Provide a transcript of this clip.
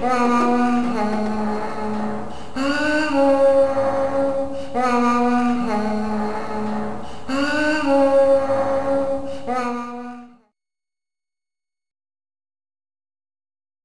Mom.